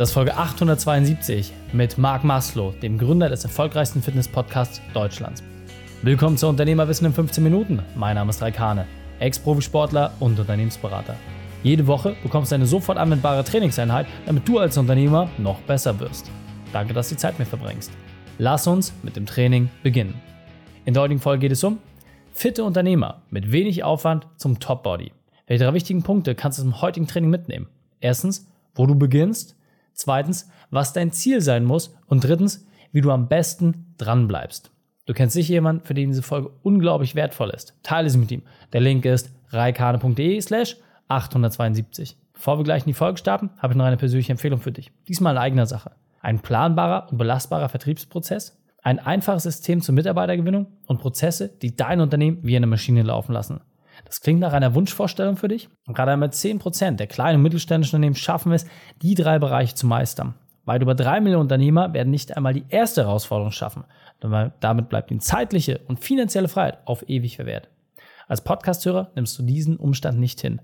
Das ist Folge 872 mit Marc Maslow, dem Gründer des erfolgreichsten Fitness-Podcasts Deutschlands. Willkommen zu Unternehmerwissen in 15 Minuten. Mein Name ist Raikane, Ex-Profisportler und Unternehmensberater. Jede Woche bekommst du eine sofort anwendbare Trainingseinheit, damit du als Unternehmer noch besser wirst. Danke, dass du die Zeit mit verbringst. Lass uns mit dem Training beginnen. In der heutigen Folge geht es um fitte Unternehmer mit wenig Aufwand zum Top-Body. Welche drei wichtigen Punkte kannst du im heutigen Training mitnehmen? Erstens, wo du beginnst. Zweitens, was dein Ziel sein muss. Und drittens, wie du am besten dran bleibst. Du kennst sicher jemanden, für den diese Folge unglaublich wertvoll ist. Teile sie mit ihm. Der Link ist reikane.de slash 872. Bevor wir gleich in die Folge starten, habe ich noch eine persönliche Empfehlung für dich. Diesmal in eigener Sache. Ein planbarer und belastbarer Vertriebsprozess, ein einfaches System zur Mitarbeitergewinnung und Prozesse, die dein Unternehmen wie eine Maschine laufen lassen. Das klingt nach einer Wunschvorstellung für dich. Und gerade einmal 10% der kleinen und mittelständischen Unternehmen schaffen es, die drei Bereiche zu meistern. Weit über drei Millionen Unternehmer werden nicht einmal die erste Herausforderung schaffen. Damit bleibt ihnen zeitliche und finanzielle Freiheit auf ewig verwehrt. Als Podcasthörer nimmst du diesen Umstand nicht hin.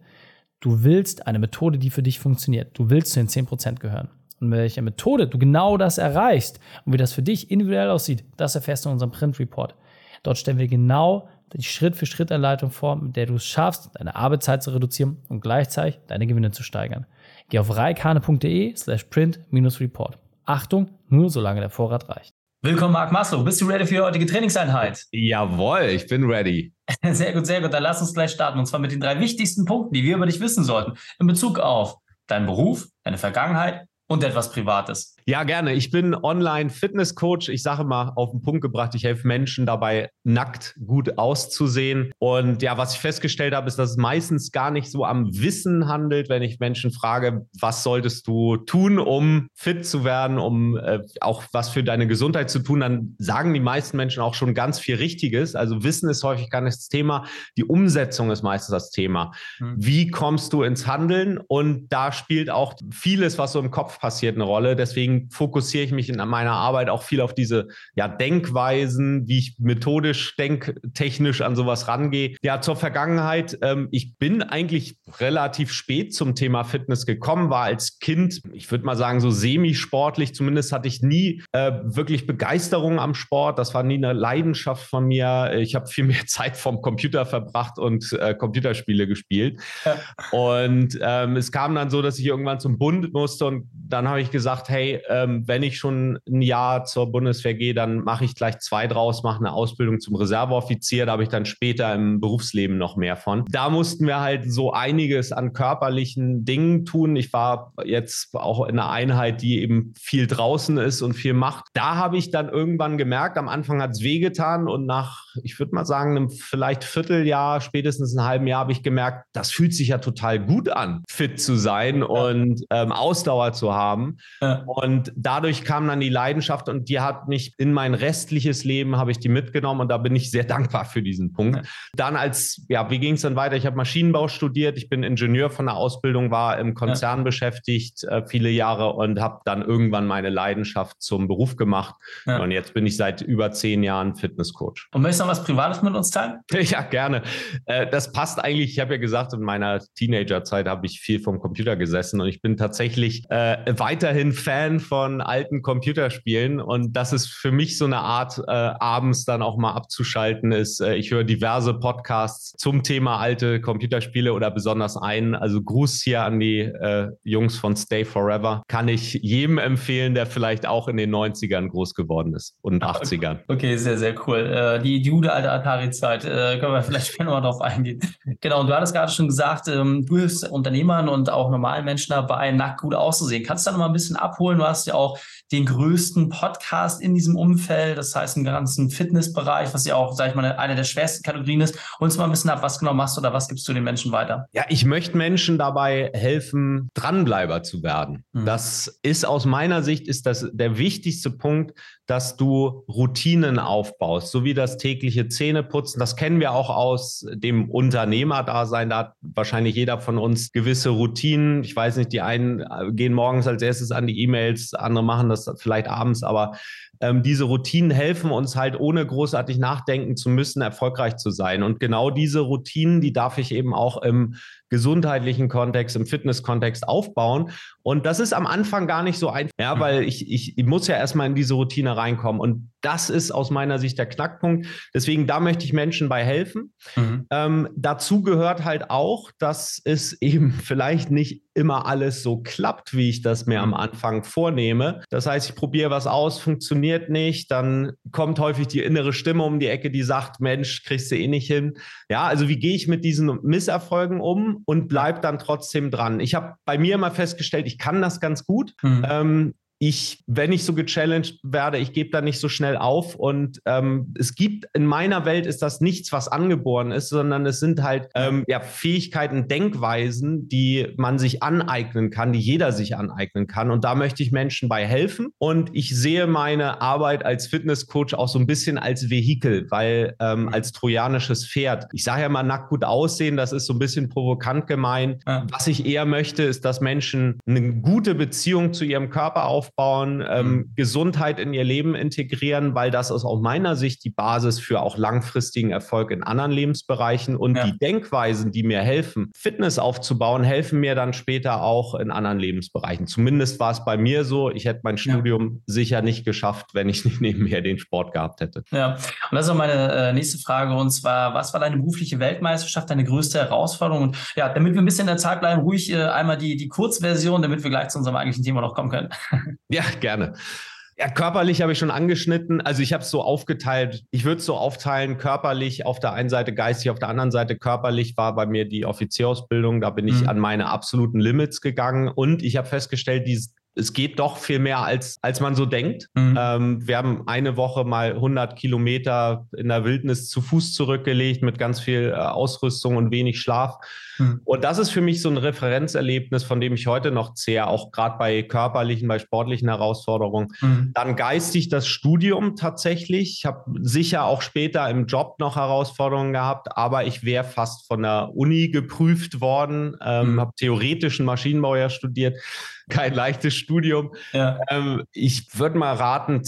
Du willst eine Methode, die für dich funktioniert. Du willst zu den 10% gehören. Und mit welcher Methode du genau das erreichst und wie das für dich individuell aussieht, das erfährst du in unserem Print Report. Dort stellen wir genau die Schritt-für-Schritt-Anleitung vor, mit der du es schaffst, deine Arbeitszeit zu reduzieren und gleichzeitig deine Gewinne zu steigern. Geh auf reikane.de slash print-report. Achtung, nur solange der Vorrat reicht. Willkommen, Marc Maslow. Bist du ready für die heutige Trainingseinheit? Jawohl, ich bin ready. Sehr gut, sehr gut. Dann lass uns gleich starten. Und zwar mit den drei wichtigsten Punkten, die wir über dich wissen sollten. In Bezug auf deinen Beruf, deine Vergangenheit und etwas Privates. Ja, gerne. Ich bin Online-Fitness-Coach. Ich sage mal auf den Punkt gebracht, ich helfe Menschen dabei, nackt gut auszusehen. Und ja, was ich festgestellt habe, ist, dass es meistens gar nicht so am Wissen handelt, wenn ich Menschen frage, was solltest du tun, um fit zu werden, um äh, auch was für deine Gesundheit zu tun, dann sagen die meisten Menschen auch schon ganz viel Richtiges. Also Wissen ist häufig gar nicht das Thema. Die Umsetzung ist meistens das Thema. Mhm. Wie kommst du ins Handeln? Und da spielt auch vieles, was so im Kopf passiert, eine Rolle. Deswegen fokussiere ich mich in meiner Arbeit auch viel auf diese ja, Denkweisen, wie ich methodisch, denktechnisch an sowas rangehe. Ja, zur Vergangenheit. Ähm, ich bin eigentlich relativ spät zum Thema Fitness gekommen, war als Kind, ich würde mal sagen, so semi-sportlich. Zumindest hatte ich nie äh, wirklich Begeisterung am Sport. Das war nie eine Leidenschaft von mir. Ich habe viel mehr Zeit vom Computer verbracht und äh, Computerspiele gespielt. Ja. Und ähm, es kam dann so, dass ich irgendwann zum Bund musste und dann habe ich gesagt, hey, ähm, wenn ich schon ein Jahr zur Bundeswehr gehe, dann mache ich gleich zwei draus, mache eine Ausbildung zum Reserveoffizier. Da habe ich dann später im Berufsleben noch mehr von. Da mussten wir halt so einiges an körperlichen Dingen tun. Ich war jetzt auch in einer Einheit, die eben viel draußen ist und viel macht. Da habe ich dann irgendwann gemerkt, am Anfang hat es wehgetan und nach, ich würde mal sagen, einem vielleicht Vierteljahr, spätestens einem halben Jahr habe ich gemerkt, das fühlt sich ja total gut an, fit zu sein ja. und ähm, Ausdauer zu haben. Ja. Und und dadurch kam dann die Leidenschaft und die hat mich in mein restliches Leben, habe ich die mitgenommen und da bin ich sehr dankbar für diesen Punkt. Ja. Dann als, ja, wie ging es dann weiter? Ich habe Maschinenbau studiert, ich bin Ingenieur von der Ausbildung, war im Konzern ja. beschäftigt äh, viele Jahre und habe dann irgendwann meine Leidenschaft zum Beruf gemacht. Ja. Und jetzt bin ich seit über zehn Jahren Fitnesscoach. Und möchtest du noch was Privates mit uns teilen? Ja, gerne. Äh, das passt eigentlich, ich habe ja gesagt, in meiner Teenagerzeit habe ich viel vom Computer gesessen und ich bin tatsächlich äh, weiterhin Fan von alten Computerspielen und das ist für mich so eine Art, äh, abends dann auch mal abzuschalten ist. Äh, ich höre diverse Podcasts zum Thema alte Computerspiele oder besonders einen. Also Gruß hier an die äh, Jungs von Stay Forever. Kann ich jedem empfehlen, der vielleicht auch in den 90ern groß geworden ist und 80ern. Okay, sehr, sehr cool. Äh, die, die gute alte Atari-Zeit, äh, können wir vielleicht später mal drauf eingehen. Genau, und du hattest gerade schon gesagt, ähm, du hilfst Unternehmern und auch normalen Menschen dabei, nackt gut auszusehen. Kannst du da noch mal ein bisschen abholen? Du hast ja auch den größten Podcast in diesem Umfeld, das heißt im ganzen Fitnessbereich, was ja auch, sag ich mal, eine der schwersten Kategorien ist. Uns mal ein bisschen ab, was genau machst du oder was gibst du den Menschen weiter? Ja, ich möchte Menschen dabei helfen, Dranbleiber zu werden. Mhm. Das ist aus meiner Sicht ist das der wichtigste Punkt, dass du Routinen aufbaust, so wie das tägliche Zähneputzen. Das kennen wir auch aus dem Unternehmerdasein. Da hat wahrscheinlich jeder von uns gewisse Routinen. Ich weiß nicht, die einen gehen morgens als erstes an die E-Mails, andere machen das vielleicht abends, aber ähm, diese Routinen helfen uns halt, ohne großartig nachdenken zu müssen, erfolgreich zu sein. Und genau diese Routinen, die darf ich eben auch im gesundheitlichen Kontext, im Fitnesskontext aufbauen. Und das ist am Anfang gar nicht so einfach, ja, weil ich, ich, ich muss ja erstmal in diese Routine reinkommen. Und das ist aus meiner Sicht der Knackpunkt. Deswegen, da möchte ich Menschen bei helfen. Mhm. Ähm, dazu gehört halt auch, dass es eben vielleicht nicht immer alles so klappt, wie ich das mir am mhm. Anfang vornehme. Das heißt, ich probiere was aus, funktioniert nicht, dann kommt häufig die innere Stimme um die Ecke, die sagt, Mensch, kriegst du eh nicht hin. Ja, also wie gehe ich mit diesen Misserfolgen um und bleib dann trotzdem dran? Ich habe bei mir immer festgestellt, ich kann das ganz gut. Mhm. Ähm, ich, wenn ich so gechallenged werde, ich gebe da nicht so schnell auf. Und ähm, es gibt in meiner Welt ist das nichts, was angeboren ist, sondern es sind halt ähm, ja, Fähigkeiten, Denkweisen, die man sich aneignen kann, die jeder sich aneignen kann. Und da möchte ich Menschen bei helfen. Und ich sehe meine Arbeit als Fitnesscoach auch so ein bisschen als Vehikel, weil ähm, mhm. als trojanisches Pferd. Ich sage ja mal nackt gut aussehen, das ist so ein bisschen provokant gemeint. Ja. Was ich eher möchte, ist, dass Menschen eine gute Beziehung zu ihrem Körper aufbauen aufbauen, ähm, mhm. Gesundheit in ihr Leben integrieren, weil das ist aus meiner Sicht die Basis für auch langfristigen Erfolg in anderen Lebensbereichen. Und ja. die Denkweisen, die mir helfen, Fitness aufzubauen, helfen mir dann später auch in anderen Lebensbereichen. Zumindest war es bei mir so. Ich hätte mein Studium ja. sicher nicht geschafft, wenn ich nicht nebenher den Sport gehabt hätte. Ja, und das ist auch meine äh, nächste Frage. Und zwar, was war deine berufliche Weltmeisterschaft, deine größte Herausforderung? Und ja, damit wir ein bisschen in der Zeit bleiben, ruhig äh, einmal die, die Kurzversion, damit wir gleich zu unserem eigentlichen Thema noch kommen können. Ja, gerne. Ja, körperlich habe ich schon angeschnitten. Also ich habe es so aufgeteilt. Ich würde es so aufteilen, körperlich auf der einen Seite, geistig auf der anderen Seite. Körperlich war bei mir die Offizierausbildung. Da bin ich mhm. an meine absoluten Limits gegangen. Und ich habe festgestellt, die, es geht doch viel mehr, als, als man so denkt. Mhm. Ähm, wir haben eine Woche mal 100 Kilometer in der Wildnis zu Fuß zurückgelegt mit ganz viel äh, Ausrüstung und wenig Schlaf. Mhm. Und das ist für mich so ein Referenzerlebnis, von dem ich heute noch zehre, auch gerade bei körperlichen, bei sportlichen Herausforderungen. Mhm. Dann geistig das Studium tatsächlich. Ich habe sicher auch später im Job noch Herausforderungen gehabt, aber ich wäre fast von der Uni geprüft worden, ähm, mhm. habe theoretischen Maschinenbau ja studiert kein leichtes Studium. Ja. Ähm, ich würde mal raten,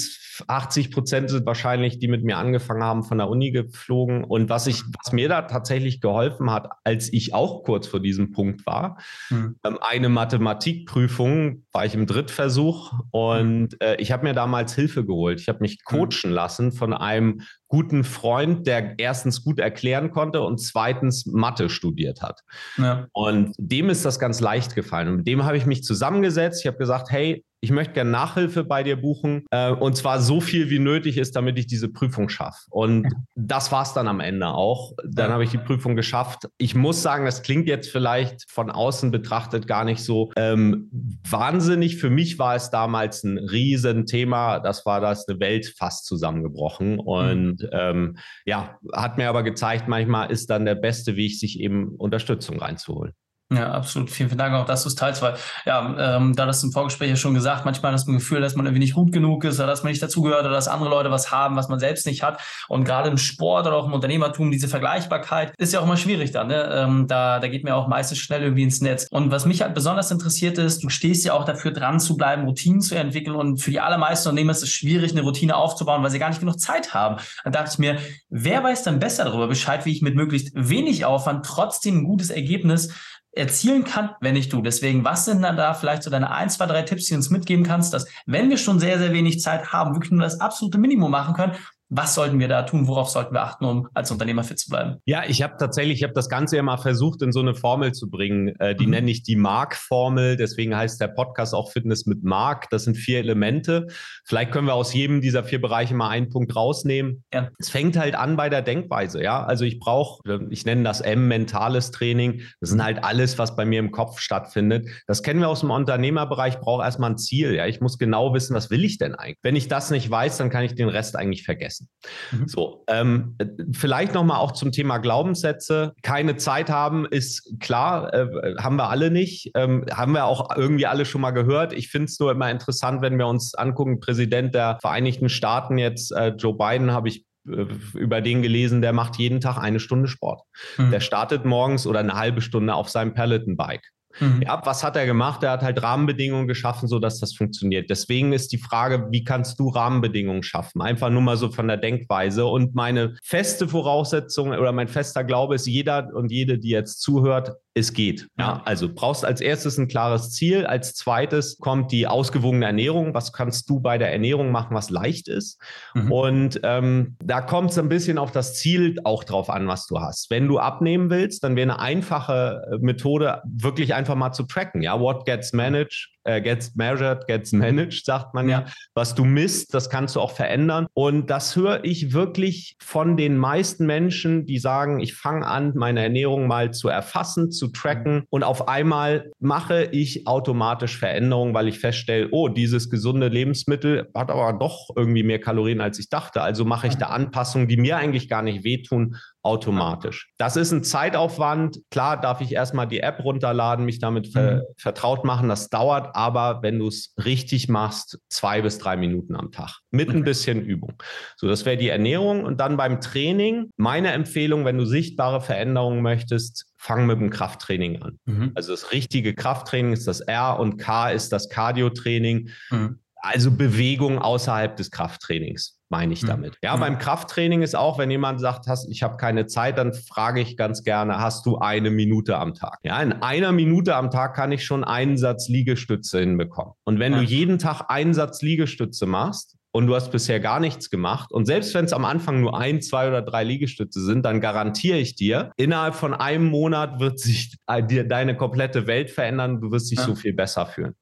80 Prozent sind wahrscheinlich, die mit mir angefangen haben, von der Uni geflogen. Und was ich, was mir da tatsächlich geholfen hat, als ich auch kurz vor diesem Punkt war, mhm. eine Mathematikprüfung war ich im Drittversuch und äh, ich habe mir damals Hilfe geholt. Ich habe mich hm. coachen lassen von einem guten Freund, der erstens gut erklären konnte und zweitens Mathe studiert hat. Ja. Und dem ist das ganz leicht gefallen. Und mit dem habe ich mich zusammengesetzt. Ich habe gesagt, hey, ich möchte gerne Nachhilfe bei dir buchen äh, und zwar so viel wie nötig ist, damit ich diese Prüfung schaffe. Und ja. das war es dann am Ende auch. Dann ja. habe ich die Prüfung geschafft. Ich muss sagen, das klingt jetzt vielleicht von außen betrachtet gar nicht so ähm, wahnsinnig. Für mich war es damals ein Riesenthema. Das war das eine Welt fast zusammengebrochen. Und mhm. ähm, ja, hat mir aber gezeigt, manchmal ist dann der beste Weg, sich eben Unterstützung reinzuholen. Ja, absolut. Vielen, vielen Dank auch, dass du es teilst, weil ja, ähm, da das im Vorgespräch ja schon gesagt, manchmal hat man das Gefühl, dass man irgendwie nicht gut genug ist oder dass man nicht dazugehört oder dass andere Leute was haben, was man selbst nicht hat. Und gerade im Sport oder auch im Unternehmertum, diese Vergleichbarkeit ist ja auch immer schwierig dann. Ne? Ähm, da, da geht mir auch meistens schnell irgendwie ins Netz. Und was mich halt besonders interessiert ist, du stehst ja auch dafür dran zu bleiben, Routinen zu entwickeln. Und für die allermeisten Unternehmer ist es schwierig, eine Routine aufzubauen, weil sie gar nicht genug Zeit haben. Dann dachte ich mir, wer weiß dann besser darüber Bescheid, wie ich mit möglichst wenig Aufwand trotzdem ein gutes Ergebnis erzielen kann, wenn nicht du. Deswegen, was sind dann da vielleicht so deine ein, zwei, drei Tipps, die du uns mitgeben kannst, dass wenn wir schon sehr, sehr wenig Zeit haben, wirklich nur das absolute Minimum machen können, was sollten wir da tun? Worauf sollten wir achten, um als Unternehmer fit zu bleiben? Ja, ich habe tatsächlich, ich habe das Ganze ja mal versucht, in so eine Formel zu bringen. Äh, die mhm. nenne ich die Mark-Formel. Deswegen heißt der Podcast auch Fitness mit Mark. Das sind vier Elemente. Vielleicht können wir aus jedem dieser vier Bereiche mal einen Punkt rausnehmen. Ja. Es fängt halt an bei der Denkweise. Ja, also ich brauche, ich nenne das M, mentales Training. Das sind halt alles, was bei mir im Kopf stattfindet. Das kennen wir aus dem Unternehmerbereich. Ich brauche erstmal ein Ziel. Ja, ich muss genau wissen, was will ich denn eigentlich? Wenn ich das nicht weiß, dann kann ich den Rest eigentlich vergessen vergessen. Mhm. So, ähm, vielleicht nochmal auch zum Thema Glaubenssätze. Keine Zeit haben ist klar, äh, haben wir alle nicht. Ähm, haben wir auch irgendwie alle schon mal gehört. Ich finde es nur immer interessant, wenn wir uns angucken, Präsident der Vereinigten Staaten jetzt, äh, Joe Biden, habe ich äh, über den gelesen, der macht jeden Tag eine Stunde Sport. Mhm. Der startet morgens oder eine halbe Stunde auf seinem Peloton-Bike. Mhm. Ja, was hat er gemacht? Er hat halt Rahmenbedingungen geschaffen, sodass das funktioniert. Deswegen ist die Frage, wie kannst du Rahmenbedingungen schaffen? Einfach nur mal so von der Denkweise. Und meine feste Voraussetzung oder mein fester Glaube ist, jeder und jede, die jetzt zuhört, es geht. Ja, also brauchst als erstes ein klares Ziel. Als zweites kommt die ausgewogene Ernährung. Was kannst du bei der Ernährung machen, was leicht ist? Mhm. Und ähm, da kommt es ein bisschen auf das Ziel auch drauf an, was du hast. Wenn du abnehmen willst, dann wäre eine einfache äh, Methode, wirklich einfach mal zu tracken. Ja, what gets managed, äh, gets measured, gets managed, sagt man ja. Was du misst, das kannst du auch verändern. Und das höre ich wirklich von den meisten Menschen, die sagen, ich fange an, meine Ernährung mal zu erfassen, zu tracken und auf einmal mache ich automatisch Veränderungen, weil ich feststelle, oh, dieses gesunde Lebensmittel hat aber doch irgendwie mehr Kalorien, als ich dachte. Also mache ich da Anpassungen, die mir eigentlich gar nicht wehtun, automatisch. Das ist ein Zeitaufwand. Klar darf ich erstmal die App runterladen, mich damit ver mhm. vertraut machen. Das dauert aber, wenn du es richtig machst, zwei bis drei Minuten am Tag mit ein bisschen Übung. So, das wäre die Ernährung. Und dann beim Training, meine Empfehlung, wenn du sichtbare Veränderungen möchtest, fang mit dem Krafttraining an. Mhm. Also das richtige Krafttraining ist das R und K ist das Cardio-Training. Mhm. Also Bewegung außerhalb des Krafttrainings meine ich mhm. damit. Ja, mhm. beim Krafttraining ist auch, wenn jemand sagt, hast, ich habe keine Zeit, dann frage ich ganz gerne, hast du eine Minute am Tag? Ja, in einer Minute am Tag kann ich schon einen Satz Liegestütze hinbekommen. Und wenn ja. du jeden Tag einen Satz Liegestütze machst, und du hast bisher gar nichts gemacht und selbst wenn es am Anfang nur ein, zwei oder drei Liegestütze sind, dann garantiere ich dir, innerhalb von einem Monat wird sich dir deine komplette Welt verändern, du wirst dich ja. so viel besser fühlen.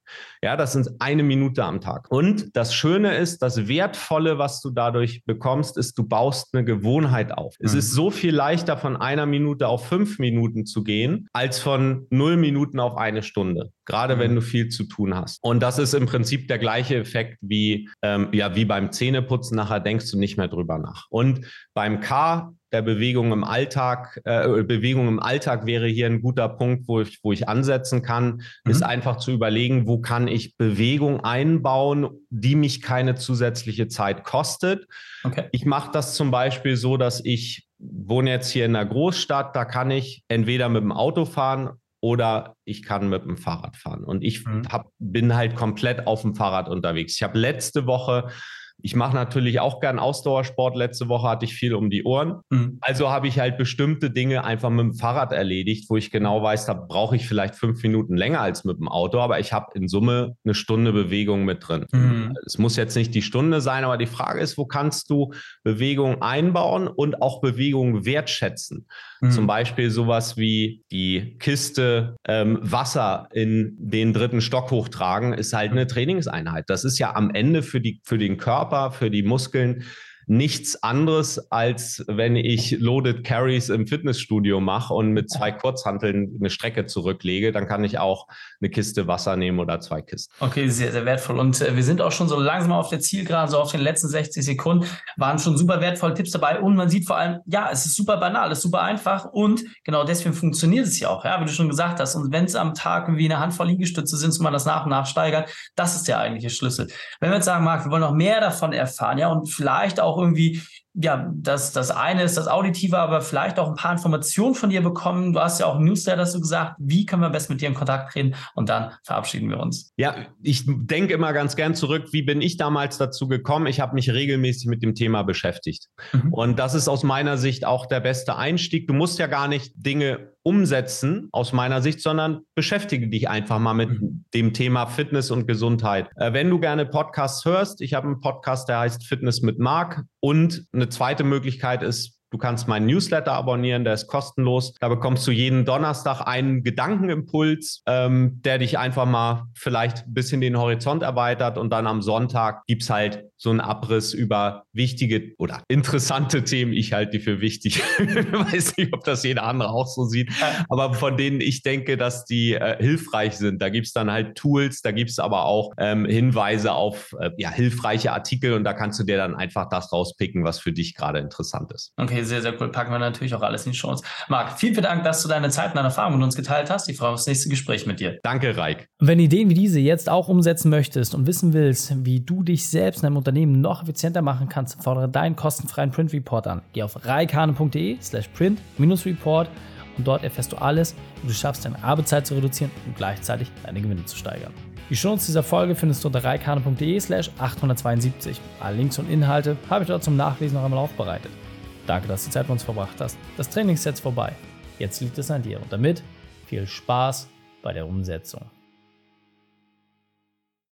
Ja, das sind eine Minute am Tag. Und das Schöne ist, das Wertvolle, was du dadurch bekommst, ist, du baust eine Gewohnheit auf. Mhm. Es ist so viel leichter, von einer Minute auf fünf Minuten zu gehen, als von null Minuten auf eine Stunde. Gerade mhm. wenn du viel zu tun hast. Und das ist im Prinzip der gleiche Effekt wie, ähm, ja, wie beim Zähneputzen. Nachher denkst du nicht mehr drüber nach. Und beim K der Bewegung im Alltag, äh, Bewegung im Alltag wäre hier ein guter Punkt, wo ich, wo ich ansetzen kann, mhm. ist einfach zu überlegen, wo kann ich Bewegung einbauen, die mich keine zusätzliche Zeit kostet. Okay. Ich mache das zum Beispiel so, dass ich wohne jetzt hier in einer Großstadt, da kann ich entweder mit dem Auto fahren oder ich kann mit dem Fahrrad fahren. Und ich mhm. hab, bin halt komplett auf dem Fahrrad unterwegs. Ich habe letzte Woche ich mache natürlich auch gern Ausdauersport. Letzte Woche hatte ich viel um die Ohren. Mhm. Also habe ich halt bestimmte Dinge einfach mit dem Fahrrad erledigt, wo ich genau weiß, da brauche ich vielleicht fünf Minuten länger als mit dem Auto, aber ich habe in Summe eine Stunde Bewegung mit drin. Mhm. Es muss jetzt nicht die Stunde sein, aber die Frage ist, wo kannst du Bewegung einbauen und auch Bewegung wertschätzen? Mhm. Zum Beispiel sowas wie die Kiste ähm, Wasser in den dritten Stock hochtragen, ist halt eine Trainingseinheit. Das ist ja am Ende für, die, für den Körper, für die Muskeln nichts anderes, als wenn ich Loaded Carries im Fitnessstudio mache und mit zwei Kurzhanteln eine Strecke zurücklege, dann kann ich auch eine Kiste Wasser nehmen oder zwei Kisten. Okay, sehr, sehr wertvoll. Und äh, wir sind auch schon so langsam auf der Zielgerade, so auf den letzten 60 Sekunden, waren schon super wertvolle Tipps dabei und man sieht vor allem, ja, es ist super banal, es ist super einfach und genau deswegen funktioniert es ja auch, ja, wie du schon gesagt hast. Und wenn es am Tag wie eine Handvoll Liegestütze sind, so man das nach und nach steigert, das ist der eigentliche Schlüssel. Wenn wir jetzt sagen, Marc, wir wollen noch mehr davon erfahren, ja, und vielleicht auch auch irgendwie, ja, das, das eine ist das Auditive, aber vielleicht auch ein paar Informationen von dir bekommen. Du hast ja auch ein Newsletter dazu gesagt. Wie können wir best mit dir in Kontakt treten? Und dann verabschieden wir uns. Ja, ich denke immer ganz gern zurück, wie bin ich damals dazu gekommen? Ich habe mich regelmäßig mit dem Thema beschäftigt. Mhm. Und das ist aus meiner Sicht auch der beste Einstieg. Du musst ja gar nicht Dinge umsetzen aus meiner Sicht, sondern beschäftige dich einfach mal mit mhm. dem Thema Fitness und Gesundheit. Äh, wenn du gerne Podcasts hörst, ich habe einen Podcast, der heißt Fitness mit Marc und eine zweite Möglichkeit ist Du kannst meinen Newsletter abonnieren, der ist kostenlos. Da bekommst du jeden Donnerstag einen Gedankenimpuls, ähm, der dich einfach mal vielleicht ein bisschen den Horizont erweitert. Und dann am Sonntag gibt es halt so einen Abriss über wichtige oder interessante Themen. Ich halte die für wichtig. ich weiß nicht, ob das jeder andere auch so sieht, aber von denen ich denke, dass die äh, hilfreich sind. Da gibt es dann halt Tools, da gibt es aber auch ähm, Hinweise auf äh, ja, hilfreiche Artikel und da kannst du dir dann einfach das rauspicken, was für dich gerade interessant ist. Okay. Sehr, sehr cool. Packen wir natürlich auch alles in die Shows. Marc, vielen, vielen Dank, dass du deine Zeit und deine Erfahrungen mit uns geteilt hast. Ich freue mich auf das nächste Gespräch mit dir. Danke, Reik. Wenn Ideen wie diese jetzt auch umsetzen möchtest und wissen willst, wie du dich selbst in deinem Unternehmen noch effizienter machen kannst, fordere deinen kostenfreien Print Report an. Geh auf reikane.de slash print-report und dort erfährst du alles, wie du schaffst, deine Arbeitszeit zu reduzieren und gleichzeitig deine Gewinne zu steigern. Die Shownotes dieser Folge findest du unter reikane.de slash 872. Alle Links und Inhalte habe ich dort zum Nachlesen noch einmal aufbereitet. Danke, dass du Zeit mit uns verbracht hast. Das Training ist jetzt vorbei. Jetzt liegt es an dir. Und damit viel Spaß bei der Umsetzung.